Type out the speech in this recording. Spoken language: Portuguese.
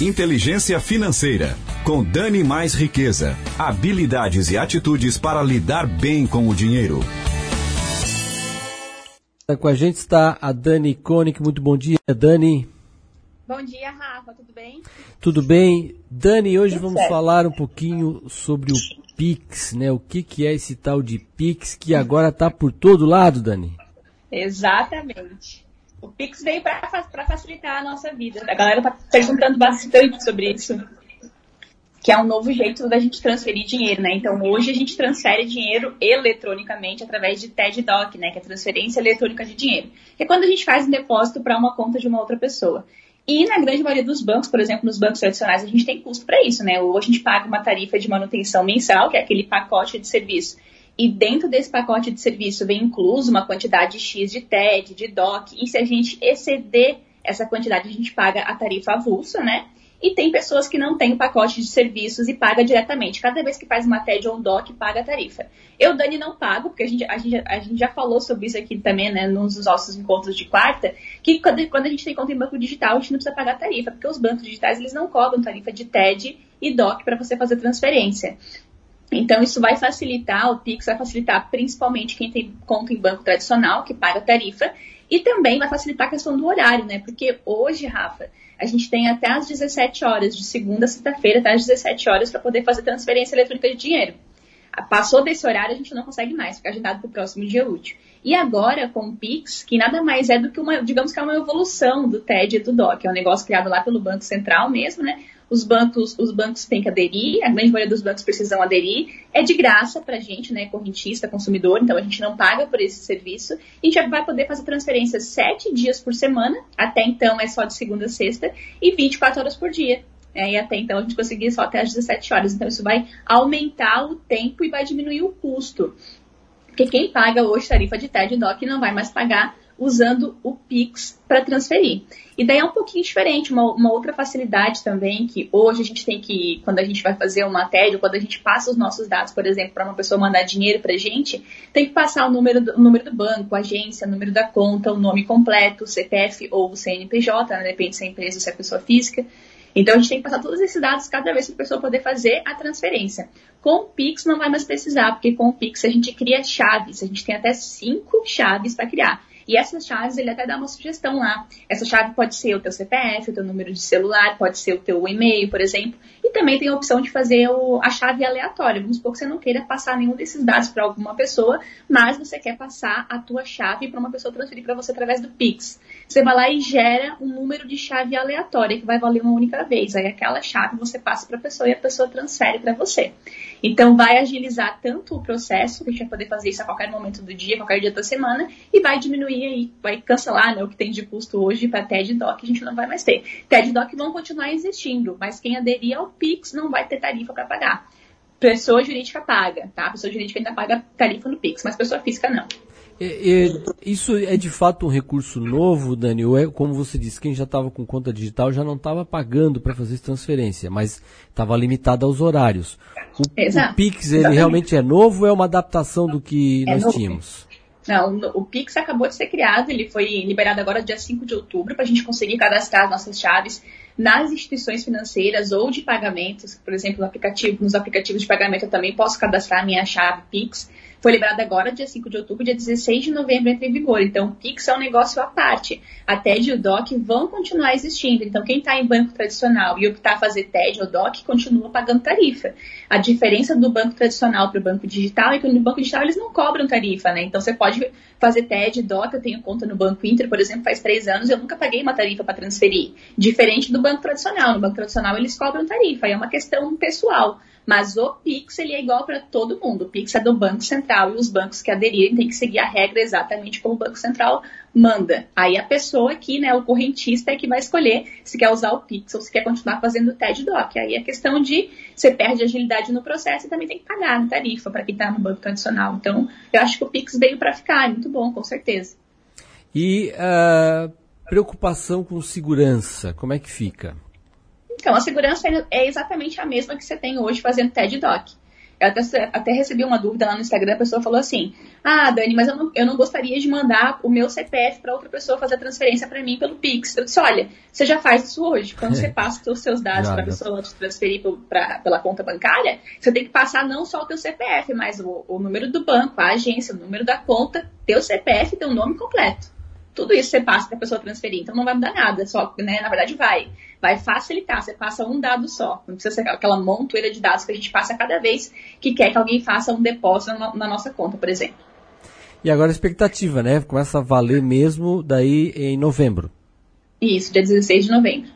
Inteligência Financeira, com Dani Mais Riqueza. Habilidades e atitudes para lidar bem com o dinheiro. Com a gente está a Dani Koenig. Muito bom dia, Dani. Bom dia, Rafa. Tudo bem? Tudo bem. Dani, hoje Tudo vamos certo. falar um pouquinho sobre o Pix, né? O que, que é esse tal de Pix que agora está por todo lado, Dani? Exatamente. O Pix veio para facilitar a nossa vida. A galera está perguntando bastante sobre isso. Que é um novo jeito da gente transferir dinheiro, né? Então hoje a gente transfere dinheiro eletronicamente através de TED Doc, né? Que é transferência eletrônica de dinheiro. Que é quando a gente faz um depósito para uma conta de uma outra pessoa. E na grande maioria dos bancos, por exemplo, nos bancos tradicionais, a gente tem custo para isso, né? Ou a gente paga uma tarifa de manutenção mensal, que é aquele pacote de serviço e dentro desse pacote de serviço vem incluso uma quantidade X de TED, de DOC, e se a gente exceder essa quantidade, a gente paga a tarifa avulsa, né? E tem pessoas que não têm o pacote de serviços e paga diretamente. Cada vez que faz uma TED ou um DOC, paga a tarifa. Eu, Dani, não pago, porque a gente, a gente, a gente já falou sobre isso aqui também, né, nos nossos encontros de quarta, que quando, quando a gente tem conta em banco digital, a gente não precisa pagar tarifa, porque os bancos digitais, eles não cobram tarifa de TED e DOC para você fazer transferência. Então, isso vai facilitar, o Pix vai facilitar principalmente quem tem conta em banco tradicional, que paga tarifa, e também vai facilitar a questão do horário, né? Porque hoje, Rafa, a gente tem até às 17 horas, de segunda a sexta-feira, até às 17 horas, para poder fazer transferência eletrônica de dinheiro. Passou desse horário, a gente não consegue mais, fica agendado para o próximo dia útil. E agora, com o Pix, que nada mais é do que uma, digamos que é uma evolução do TED e do DOC, é um negócio criado lá pelo Banco Central mesmo, né? Os bancos, os bancos têm que aderir, a grande maioria dos bancos precisam aderir. É de graça para a gente, né, correntista, consumidor, então a gente não paga por esse serviço. A gente vai poder fazer transferências sete dias por semana, até então é só de segunda a sexta, e 24 horas por dia. É, e até então a gente conseguia só até as 17 horas. Então isso vai aumentar o tempo e vai diminuir o custo. Porque quem paga hoje tarifa de TED e DOC não vai mais pagar usando o Pix para transferir. E daí é um pouquinho diferente, uma, uma, outra facilidade também, que hoje a gente tem que, quando a gente vai fazer uma TED, ou quando a gente passa os nossos dados, por exemplo, para uma pessoa mandar dinheiro para a gente, tem que passar o número, do, o número do banco, agência, número da conta, o nome completo, CPF ou o CNPJ, né, depende se é empresa ou se é pessoa física. Então a gente tem que passar todos esses dados cada vez para a pessoa poder fazer a transferência. Com o Pix não vai mais precisar, porque com o Pix a gente cria chaves, a gente tem até cinco chaves para criar. E essas chaves, ele até dá uma sugestão lá. Essa chave pode ser o teu CPF, o teu número de celular, pode ser o teu e-mail, por exemplo. E também tem a opção de fazer o, a chave aleatória. Vamos supor que você não queira passar nenhum desses dados para alguma pessoa, mas você quer passar a tua chave para uma pessoa transferir para você através do Pix. Você vai lá e gera um número de chave aleatória que vai valer uma única vez. Aí aquela chave você passa para a pessoa e a pessoa transfere para você. Então vai agilizar tanto o processo, que a gente vai poder fazer isso a qualquer momento do dia, qualquer dia da semana, e vai diminuir aí, vai cancelar né, o que tem de custo hoje para TED e DOC, a gente não vai mais ter. TED e DOC vão continuar existindo, mas quem aderir ao Pix não vai ter tarifa para pagar. Pessoa jurídica paga, tá? Pessoa jurídica ainda paga tarifa no Pix, mas pessoa física não. É, é, isso é de fato um recurso novo, Dani? Ou é, como você disse, quem já estava com conta digital já não estava pagando para fazer transferência, mas estava limitado aos horários. O, o Pix, ele realmente é novo ou é uma adaptação do que é nós novo. tínhamos? Não, o Pix acabou de ser criado, ele foi liberado agora dia 5 de outubro para a gente conseguir cadastrar as nossas chaves nas instituições financeiras ou de pagamentos, por exemplo, no aplicativo, nos aplicativos de pagamento eu também posso cadastrar minha chave Pix foi liberado agora, dia 5 de outubro, dia 16 de novembro entra em vigor. Então, o Pix é um negócio à parte. A TED e o DOC vão continuar existindo. Então, quem está em banco tradicional e optar a fazer TED ou DOC, continua pagando tarifa. A diferença do banco tradicional para o banco digital é que no banco digital eles não cobram tarifa, né? Então, você pode fazer TED, DOC, eu tenho conta no Banco Inter, por exemplo, faz três anos, eu nunca paguei uma tarifa para transferir. Diferente do banco tradicional. No banco tradicional, eles cobram tarifa. É uma questão pessoal. Mas o Pix ele é igual para todo mundo. O Pix é do Banco Central e os bancos que aderirem têm que seguir a regra exatamente como o Banco Central manda. Aí a pessoa aqui, né, o correntista é que vai escolher se quer usar o Pix ou se quer continuar fazendo o TED Doc. Aí é questão de você perde agilidade no processo e também tem que pagar a tarifa para quem está no banco tradicional. Então, eu acho que o Pix veio para ficar, é muito bom, com certeza. E uh, preocupação com segurança, como é que fica? Então, a segurança é exatamente a mesma que você tem hoje fazendo TED Doc. Eu até, até recebi uma dúvida lá no Instagram, a pessoa falou assim: Ah, Dani, mas eu não, eu não gostaria de mandar o meu CPF para outra pessoa fazer a transferência para mim pelo Pix. Eu disse: Olha, você já faz isso hoje. Quando você passa os seus dados para a pessoa te transferir pra, pela conta bancária, você tem que passar não só o teu CPF, mas o, o número do banco, a agência, o número da conta, teu CPF e teu nome completo. Tudo isso você passa para a pessoa transferir. Então não vai mudar nada, só, né, na verdade vai vai facilitar. Você passa um dado só. Não precisa ser aquela montoeira de dados que a gente passa cada vez que quer que alguém faça um depósito na, na nossa conta, por exemplo. E agora a expectativa, né? Começa a valer mesmo daí em novembro. Isso, dia 16 de novembro.